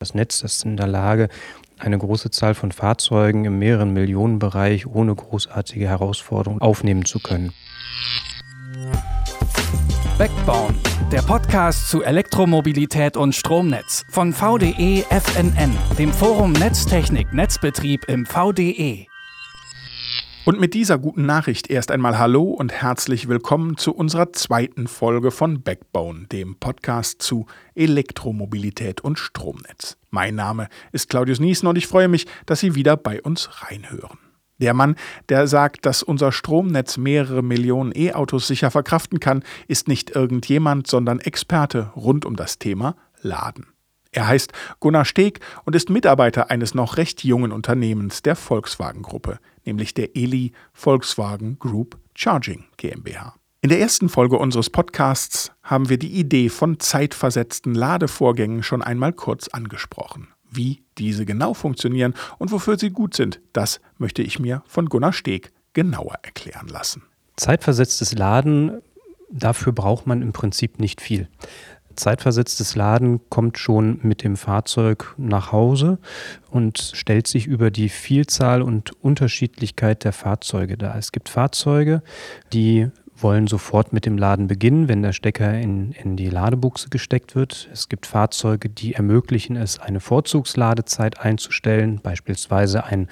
Das Netz ist in der Lage, eine große Zahl von Fahrzeugen im mehreren Millionenbereich ohne großartige Herausforderungen aufnehmen zu können. Backbone, der Podcast zu Elektromobilität und Stromnetz von VDE FNN, dem Forum Netztechnik Netzbetrieb im VDE. Und mit dieser guten Nachricht erst einmal Hallo und herzlich willkommen zu unserer zweiten Folge von Backbone, dem Podcast zu Elektromobilität und Stromnetz. Mein Name ist Claudius Niesen und ich freue mich, dass Sie wieder bei uns reinhören. Der Mann, der sagt, dass unser Stromnetz mehrere Millionen E-Autos sicher verkraften kann, ist nicht irgendjemand, sondern Experte rund um das Thema Laden. Er heißt Gunnar Steg und ist Mitarbeiter eines noch recht jungen Unternehmens der Volkswagen-Gruppe, nämlich der Eli Volkswagen Group Charging GmbH. In der ersten Folge unseres Podcasts haben wir die Idee von zeitversetzten Ladevorgängen schon einmal kurz angesprochen. Wie diese genau funktionieren und wofür sie gut sind, das möchte ich mir von Gunnar Steg genauer erklären lassen. Zeitversetztes Laden, dafür braucht man im Prinzip nicht viel zeitversetztes Laden kommt schon mit dem Fahrzeug nach Hause und stellt sich über die Vielzahl und Unterschiedlichkeit der Fahrzeuge dar. Es gibt Fahrzeuge, die wollen sofort mit dem Laden beginnen, wenn der Stecker in, in die Ladebuchse gesteckt wird. Es gibt Fahrzeuge, die ermöglichen es, eine Vorzugsladezeit einzustellen, beispielsweise einen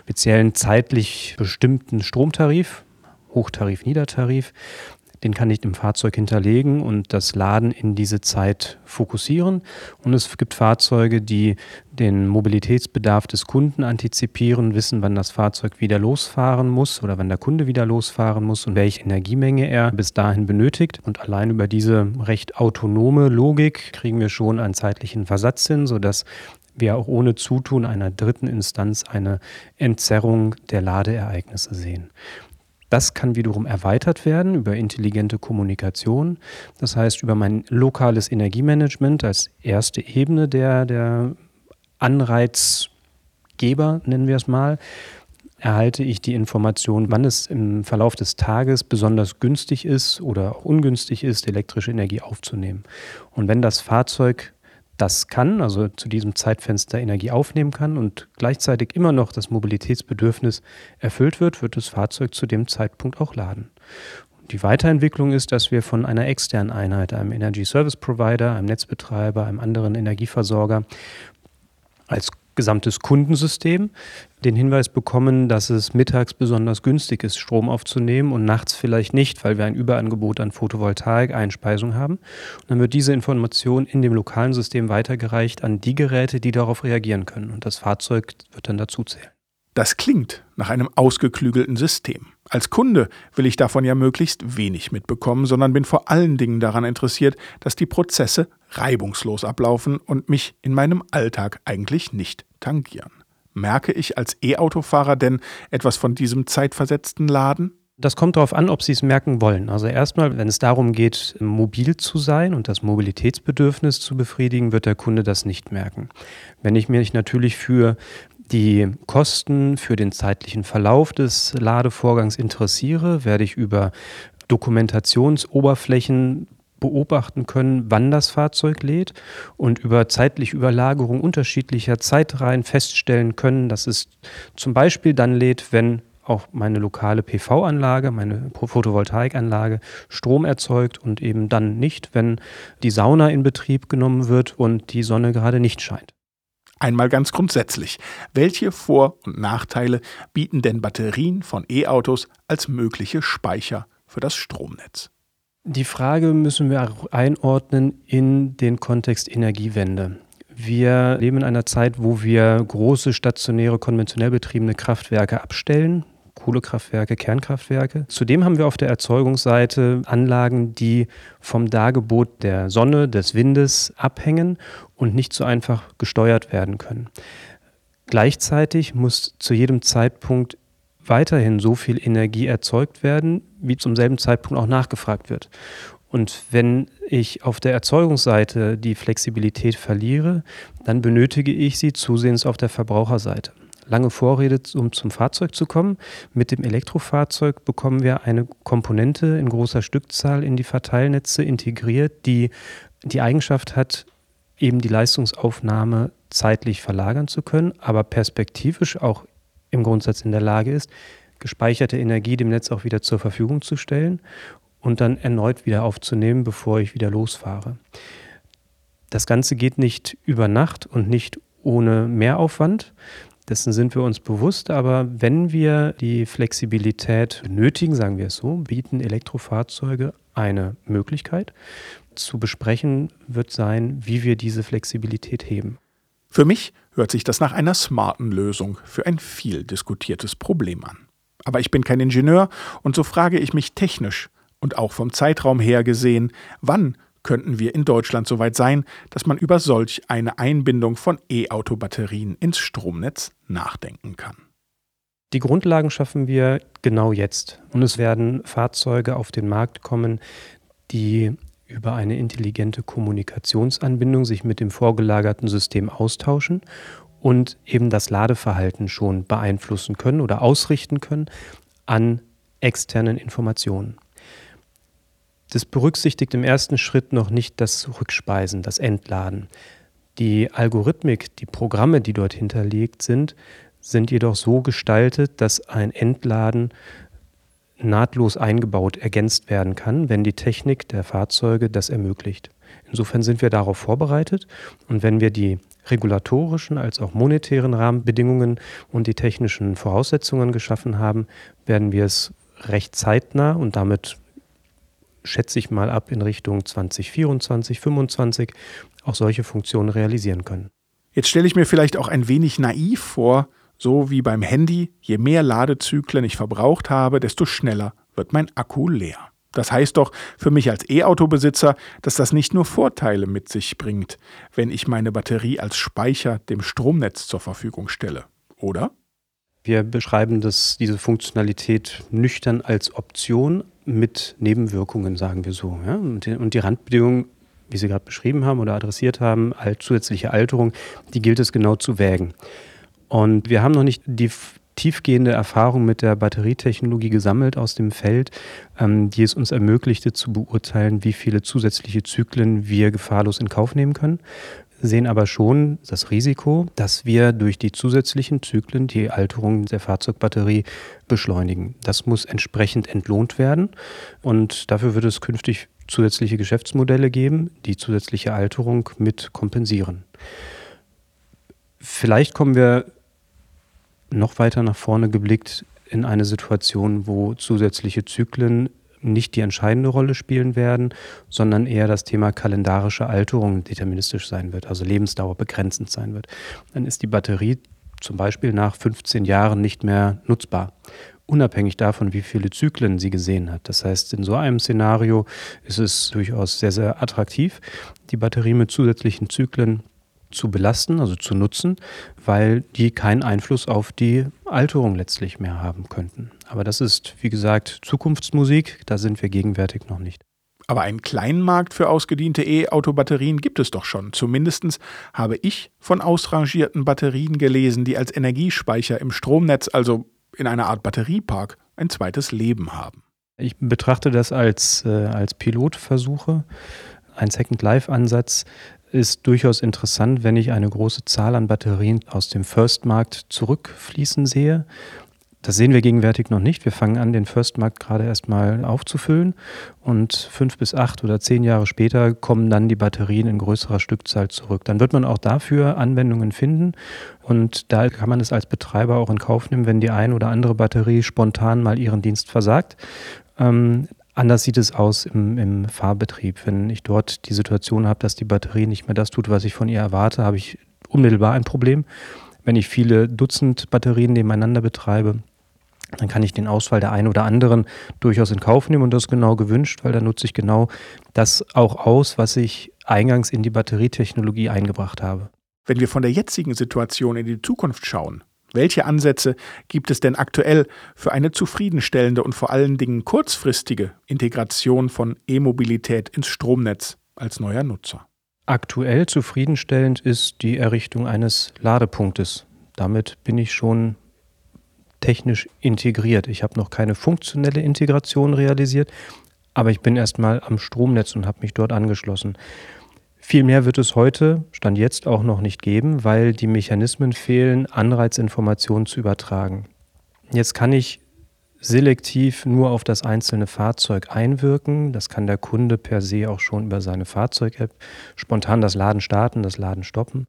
speziellen zeitlich bestimmten Stromtarif, Hochtarif, Niedertarif. Den kann ich im Fahrzeug hinterlegen und das Laden in diese Zeit fokussieren. Und es gibt Fahrzeuge, die den Mobilitätsbedarf des Kunden antizipieren, wissen, wann das Fahrzeug wieder losfahren muss oder wann der Kunde wieder losfahren muss und welche Energiemenge er bis dahin benötigt. Und allein über diese recht autonome Logik kriegen wir schon einen zeitlichen Versatz hin, sodass wir auch ohne Zutun einer dritten Instanz eine Entzerrung der Ladeereignisse sehen. Das kann wiederum erweitert werden über intelligente Kommunikation. Das heißt, über mein lokales Energiemanagement als erste Ebene der, der Anreizgeber, nennen wir es mal, erhalte ich die Information, wann es im Verlauf des Tages besonders günstig ist oder auch ungünstig ist, elektrische Energie aufzunehmen. Und wenn das Fahrzeug das kann, also zu diesem Zeitfenster Energie aufnehmen kann und gleichzeitig immer noch das Mobilitätsbedürfnis erfüllt wird, wird das Fahrzeug zu dem Zeitpunkt auch laden. Die Weiterentwicklung ist, dass wir von einer externen Einheit, einem Energy Service Provider, einem Netzbetreiber, einem anderen Energieversorger als gesamtes Kundensystem den Hinweis bekommen, dass es mittags besonders günstig ist, Strom aufzunehmen und nachts vielleicht nicht, weil wir ein Überangebot an Photovoltaik-Einspeisung haben. Und dann wird diese Information in dem lokalen System weitergereicht an die Geräte, die darauf reagieren können. Und das Fahrzeug wird dann dazu zählen. Das klingt nach einem ausgeklügelten System. Als Kunde will ich davon ja möglichst wenig mitbekommen, sondern bin vor allen Dingen daran interessiert, dass die Prozesse reibungslos ablaufen und mich in meinem Alltag eigentlich nicht tangieren. Merke ich als E-Autofahrer denn etwas von diesem zeitversetzten Laden? Das kommt darauf an, ob Sie es merken wollen. Also erstmal, wenn es darum geht, mobil zu sein und das Mobilitätsbedürfnis zu befriedigen, wird der Kunde das nicht merken. Wenn ich mich natürlich für die Kosten für den zeitlichen Verlauf des Ladevorgangs interessiere, werde ich über Dokumentationsoberflächen beobachten können, wann das Fahrzeug lädt und über zeitliche Überlagerung unterschiedlicher Zeitreihen feststellen können, dass es zum Beispiel dann lädt, wenn auch meine lokale PV-Anlage, meine Photovoltaikanlage Strom erzeugt und eben dann nicht, wenn die Sauna in Betrieb genommen wird und die Sonne gerade nicht scheint. Einmal ganz grundsätzlich, welche Vor- und Nachteile bieten denn Batterien von E-Autos als mögliche Speicher für das Stromnetz? Die Frage müssen wir einordnen in den Kontext Energiewende. Wir leben in einer Zeit, wo wir große stationäre, konventionell betriebene Kraftwerke abstellen. Kohlekraftwerke, Kernkraftwerke. Zudem haben wir auf der Erzeugungsseite Anlagen, die vom Dargebot der Sonne, des Windes abhängen und nicht so einfach gesteuert werden können. Gleichzeitig muss zu jedem Zeitpunkt weiterhin so viel Energie erzeugt werden, wie zum selben Zeitpunkt auch nachgefragt wird. Und wenn ich auf der Erzeugungsseite die Flexibilität verliere, dann benötige ich sie zusehends auf der Verbraucherseite lange Vorrede, um zum Fahrzeug zu kommen. Mit dem Elektrofahrzeug bekommen wir eine Komponente in großer Stückzahl in die Verteilnetze integriert, die die Eigenschaft hat, eben die Leistungsaufnahme zeitlich verlagern zu können, aber perspektivisch auch im Grundsatz in der Lage ist, gespeicherte Energie dem Netz auch wieder zur Verfügung zu stellen und dann erneut wieder aufzunehmen, bevor ich wieder losfahre. Das Ganze geht nicht über Nacht und nicht ohne Mehraufwand. Dessen sind wir uns bewusst, aber wenn wir die Flexibilität benötigen, sagen wir es so, bieten Elektrofahrzeuge eine Möglichkeit. Zu besprechen wird sein, wie wir diese Flexibilität heben. Für mich hört sich das nach einer smarten Lösung für ein viel diskutiertes Problem an. Aber ich bin kein Ingenieur und so frage ich mich technisch und auch vom Zeitraum her gesehen, wann könnten wir in Deutschland soweit sein, dass man über solch eine Einbindung von E-Auto-Batterien ins Stromnetz nachdenken kann. Die Grundlagen schaffen wir genau jetzt. Und es werden Fahrzeuge auf den Markt kommen, die über eine intelligente Kommunikationsanbindung sich mit dem vorgelagerten System austauschen und eben das Ladeverhalten schon beeinflussen können oder ausrichten können an externen Informationen. Das berücksichtigt im ersten Schritt noch nicht das Rückspeisen, das Entladen. Die Algorithmik, die Programme, die dort hinterlegt sind, sind jedoch so gestaltet, dass ein Entladen nahtlos eingebaut ergänzt werden kann, wenn die Technik der Fahrzeuge das ermöglicht. Insofern sind wir darauf vorbereitet und wenn wir die regulatorischen als auch monetären Rahmenbedingungen und die technischen Voraussetzungen geschaffen haben, werden wir es recht zeitnah und damit schätze ich mal ab in Richtung 2024, 2025 auch solche Funktionen realisieren können. Jetzt stelle ich mir vielleicht auch ein wenig naiv vor, so wie beim Handy, je mehr Ladezyklen ich verbraucht habe, desto schneller wird mein Akku leer. Das heißt doch für mich als E-Auto-Besitzer, dass das nicht nur Vorteile mit sich bringt, wenn ich meine Batterie als Speicher dem Stromnetz zur Verfügung stelle, oder? Wir beschreiben das, diese Funktionalität nüchtern als Option mit Nebenwirkungen, sagen wir so. Ja? Und, die, Randbedingungen, wie Sie gerade beschrieben haben oder adressiert haben, als zusätzliche Alterung, die gilt es genau zu wägen. Und wir haben noch nicht die tiefgehende Erfahrung mit der Batterietechnologie gesammelt aus dem Feld, ähm, die es uns ermöglichte zu beurteilen, wie viele zusätzliche Zyklen wir gefahrlos in Kauf nehmen können sehen aber schon das Risiko, dass wir durch die zusätzlichen Zyklen die Alterung der Fahrzeugbatterie beschleunigen. Das muss entsprechend entlohnt werden und dafür wird es künftig zusätzliche Geschäftsmodelle geben, die zusätzliche Alterung mit kompensieren. Vielleicht kommen wir noch weiter nach vorne geblickt in eine Situation, wo zusätzliche Zyklen nicht die entscheidende Rolle spielen werden, sondern eher das Thema kalendarische Alterung deterministisch sein wird, also Lebensdauer begrenzend sein wird. Dann ist die Batterie zum Beispiel nach 15 Jahren nicht mehr nutzbar, unabhängig davon, wie viele Zyklen sie gesehen hat. Das heißt, in so einem Szenario ist es durchaus sehr, sehr attraktiv, die Batterie mit zusätzlichen Zyklen zu belasten, also zu nutzen, weil die keinen Einfluss auf die Alterung letztlich mehr haben könnten. Aber das ist, wie gesagt, Zukunftsmusik, da sind wir gegenwärtig noch nicht. Aber einen kleinen Markt für ausgediente E-Auto-Batterien gibt es doch schon. Zumindest habe ich von ausrangierten Batterien gelesen, die als Energiespeicher im Stromnetz, also in einer Art Batteriepark, ein zweites Leben haben. Ich betrachte das als, äh, als Pilotversuche, ein Second-Life-Ansatz, ist durchaus interessant, wenn ich eine große Zahl an Batterien aus dem First-Markt zurückfließen sehe. Das sehen wir gegenwärtig noch nicht. Wir fangen an, den First-Markt gerade erstmal aufzufüllen und fünf bis acht oder zehn Jahre später kommen dann die Batterien in größerer Stückzahl zurück. Dann wird man auch dafür Anwendungen finden und da kann man es als Betreiber auch in Kauf nehmen, wenn die eine oder andere Batterie spontan mal ihren Dienst versagt. Anders sieht es aus im, im Fahrbetrieb. Wenn ich dort die Situation habe, dass die Batterie nicht mehr das tut, was ich von ihr erwarte, habe ich unmittelbar ein Problem. Wenn ich viele Dutzend Batterien nebeneinander betreibe, dann kann ich den Ausfall der einen oder anderen durchaus in Kauf nehmen und das genau gewünscht, weil dann nutze ich genau das auch aus, was ich eingangs in die Batterietechnologie eingebracht habe. Wenn wir von der jetzigen Situation in die Zukunft schauen, welche Ansätze gibt es denn aktuell für eine zufriedenstellende und vor allen Dingen kurzfristige Integration von E-Mobilität ins Stromnetz als neuer Nutzer? Aktuell zufriedenstellend ist die Errichtung eines Ladepunktes. Damit bin ich schon technisch integriert. Ich habe noch keine funktionelle Integration realisiert, aber ich bin erstmal am Stromnetz und habe mich dort angeschlossen. Viel mehr wird es heute, Stand jetzt, auch noch nicht geben, weil die Mechanismen fehlen, Anreizinformationen zu übertragen. Jetzt kann ich selektiv nur auf das einzelne Fahrzeug einwirken. Das kann der Kunde per se auch schon über seine Fahrzeug-App spontan das Laden starten, das Laden stoppen.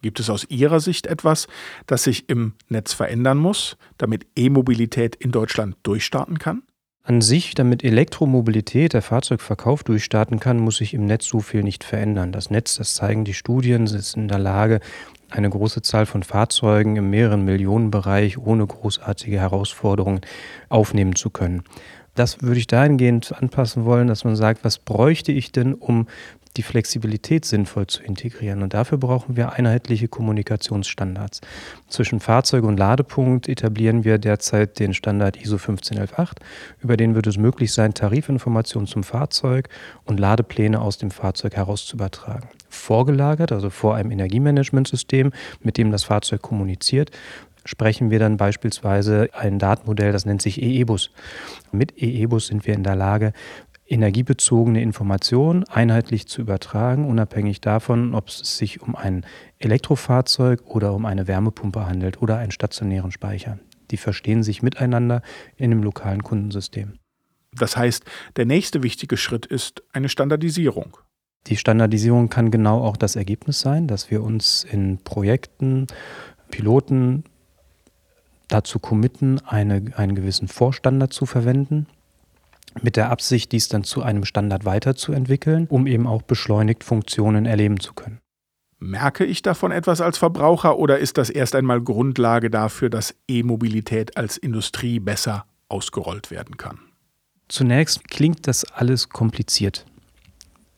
Gibt es aus Ihrer Sicht etwas, das sich im Netz verändern muss, damit E-Mobilität in Deutschland durchstarten kann? An sich, damit Elektromobilität, der Fahrzeugverkauf durchstarten kann, muss sich im Netz so viel nicht verändern. Das Netz, das zeigen die Studien, ist in der Lage, eine große Zahl von Fahrzeugen im mehreren Millionenbereich ohne großartige Herausforderungen aufnehmen zu können. Das würde ich dahingehend anpassen wollen, dass man sagt, was bräuchte ich denn, um die Flexibilität sinnvoll zu integrieren. Und dafür brauchen wir einheitliche Kommunikationsstandards. Zwischen Fahrzeug und Ladepunkt etablieren wir derzeit den Standard ISO 15118. Über den wird es möglich sein, Tarifinformationen zum Fahrzeug und Ladepläne aus dem Fahrzeug heraus zu übertragen. Vorgelagert, also vor einem Energiemanagementsystem, mit dem das Fahrzeug kommuniziert, sprechen wir dann beispielsweise ein Datenmodell, das nennt sich EEBus. Mit EEBus sind wir in der Lage, energiebezogene Informationen einheitlich zu übertragen, unabhängig davon, ob es sich um ein Elektrofahrzeug oder um eine Wärmepumpe handelt oder einen stationären Speicher. Die verstehen sich miteinander in einem lokalen Kundensystem. Das heißt, der nächste wichtige Schritt ist eine Standardisierung. Die Standardisierung kann genau auch das Ergebnis sein, dass wir uns in Projekten, Piloten dazu committen, eine, einen gewissen Vorstandard zu verwenden, mit der Absicht, dies dann zu einem Standard weiterzuentwickeln, um eben auch beschleunigt Funktionen erleben zu können. Merke ich davon etwas als Verbraucher oder ist das erst einmal Grundlage dafür, dass E-Mobilität als Industrie besser ausgerollt werden kann? Zunächst klingt das alles kompliziert.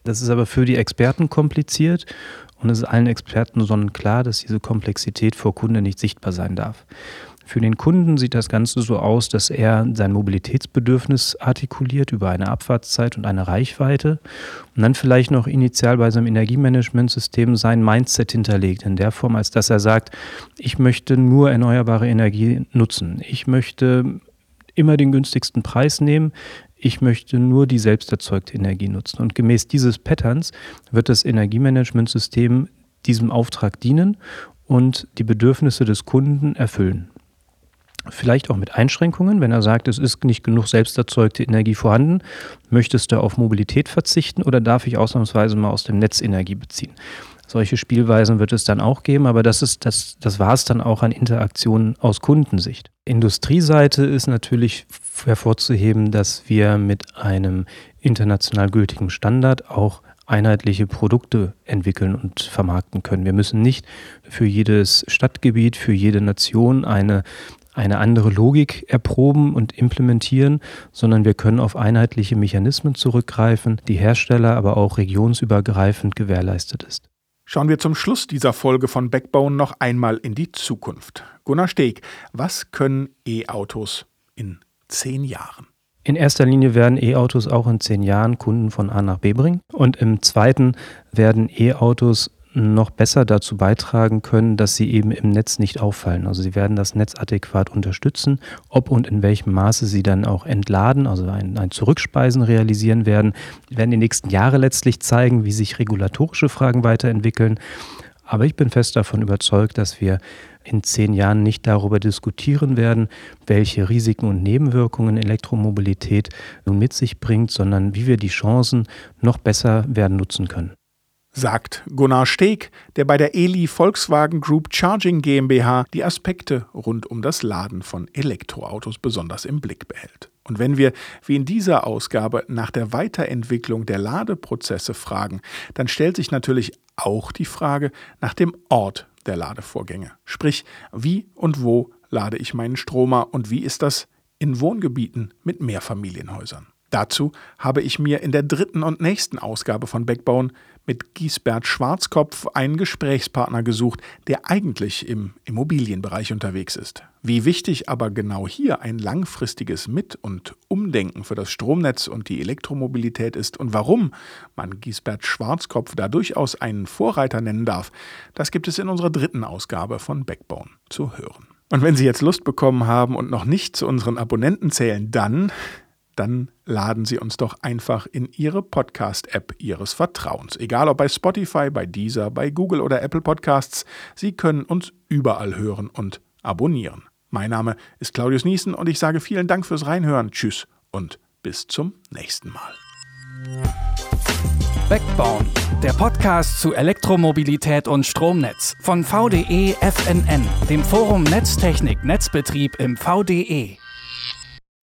Das ist aber für die Experten kompliziert und es ist allen Experten sonnenklar, dass diese Komplexität vor Kunde nicht sichtbar sein darf. Für den Kunden sieht das Ganze so aus, dass er sein Mobilitätsbedürfnis artikuliert über eine Abfahrtszeit und eine Reichweite und dann vielleicht noch initial bei seinem Energiemanagementsystem sein Mindset hinterlegt, in der Form, als dass er sagt, ich möchte nur erneuerbare Energie nutzen. Ich möchte immer den günstigsten Preis nehmen. Ich möchte nur die selbst erzeugte Energie nutzen. Und gemäß dieses Patterns wird das Energiemanagementsystem diesem Auftrag dienen und die Bedürfnisse des Kunden erfüllen. Vielleicht auch mit Einschränkungen, wenn er sagt, es ist nicht genug selbst erzeugte Energie vorhanden. Möchtest du auf Mobilität verzichten oder darf ich ausnahmsweise mal aus dem Netz Energie beziehen? Solche Spielweisen wird es dann auch geben, aber das, ist, das, das war es dann auch an Interaktionen aus Kundensicht. Industrieseite ist natürlich hervorzuheben, dass wir mit einem international gültigen Standard auch einheitliche Produkte entwickeln und vermarkten können. Wir müssen nicht für jedes Stadtgebiet, für jede Nation eine eine andere Logik erproben und implementieren, sondern wir können auf einheitliche Mechanismen zurückgreifen, die Hersteller aber auch regionsübergreifend gewährleistet ist. Schauen wir zum Schluss dieser Folge von Backbone noch einmal in die Zukunft. Gunnar Steg, was können E-Autos in zehn Jahren? In erster Linie werden E-Autos auch in zehn Jahren Kunden von A nach B bringen. Und im zweiten werden E-Autos noch besser dazu beitragen können, dass sie eben im Netz nicht auffallen. Also sie werden das Netz adäquat unterstützen. Ob und in welchem Maße sie dann auch entladen, also ein, ein Zurückspeisen realisieren werden, werden die nächsten Jahre letztlich zeigen, wie sich regulatorische Fragen weiterentwickeln. Aber ich bin fest davon überzeugt, dass wir in zehn Jahren nicht darüber diskutieren werden, welche Risiken und Nebenwirkungen Elektromobilität nun mit sich bringt, sondern wie wir die Chancen noch besser werden nutzen können sagt Gunnar Steg, der bei der Eli Volkswagen Group Charging GmbH die Aspekte rund um das Laden von Elektroautos besonders im Blick behält. Und wenn wir, wie in dieser Ausgabe, nach der Weiterentwicklung der Ladeprozesse fragen, dann stellt sich natürlich auch die Frage nach dem Ort der Ladevorgänge. Sprich, wie und wo lade ich meinen Stromer und wie ist das in Wohngebieten mit Mehrfamilienhäusern? Dazu habe ich mir in der dritten und nächsten Ausgabe von Backbone mit Giesbert Schwarzkopf einen Gesprächspartner gesucht, der eigentlich im Immobilienbereich unterwegs ist. Wie wichtig aber genau hier ein langfristiges Mit- und Umdenken für das Stromnetz und die Elektromobilität ist und warum man Giesbert Schwarzkopf da durchaus einen Vorreiter nennen darf, das gibt es in unserer dritten Ausgabe von Backbone zu hören. Und wenn Sie jetzt Lust bekommen haben und noch nicht zu unseren Abonnenten zählen, dann dann laden Sie uns doch einfach in Ihre Podcast-App Ihres Vertrauens. Egal ob bei Spotify, bei Deezer, bei Google oder Apple Podcasts, Sie können uns überall hören und abonnieren. Mein Name ist Claudius Niesen und ich sage vielen Dank fürs Reinhören. Tschüss und bis zum nächsten Mal. Backbone, der Podcast zu Elektromobilität und Stromnetz von VDE FNN, dem Forum Netztechnik Netzbetrieb im VDE.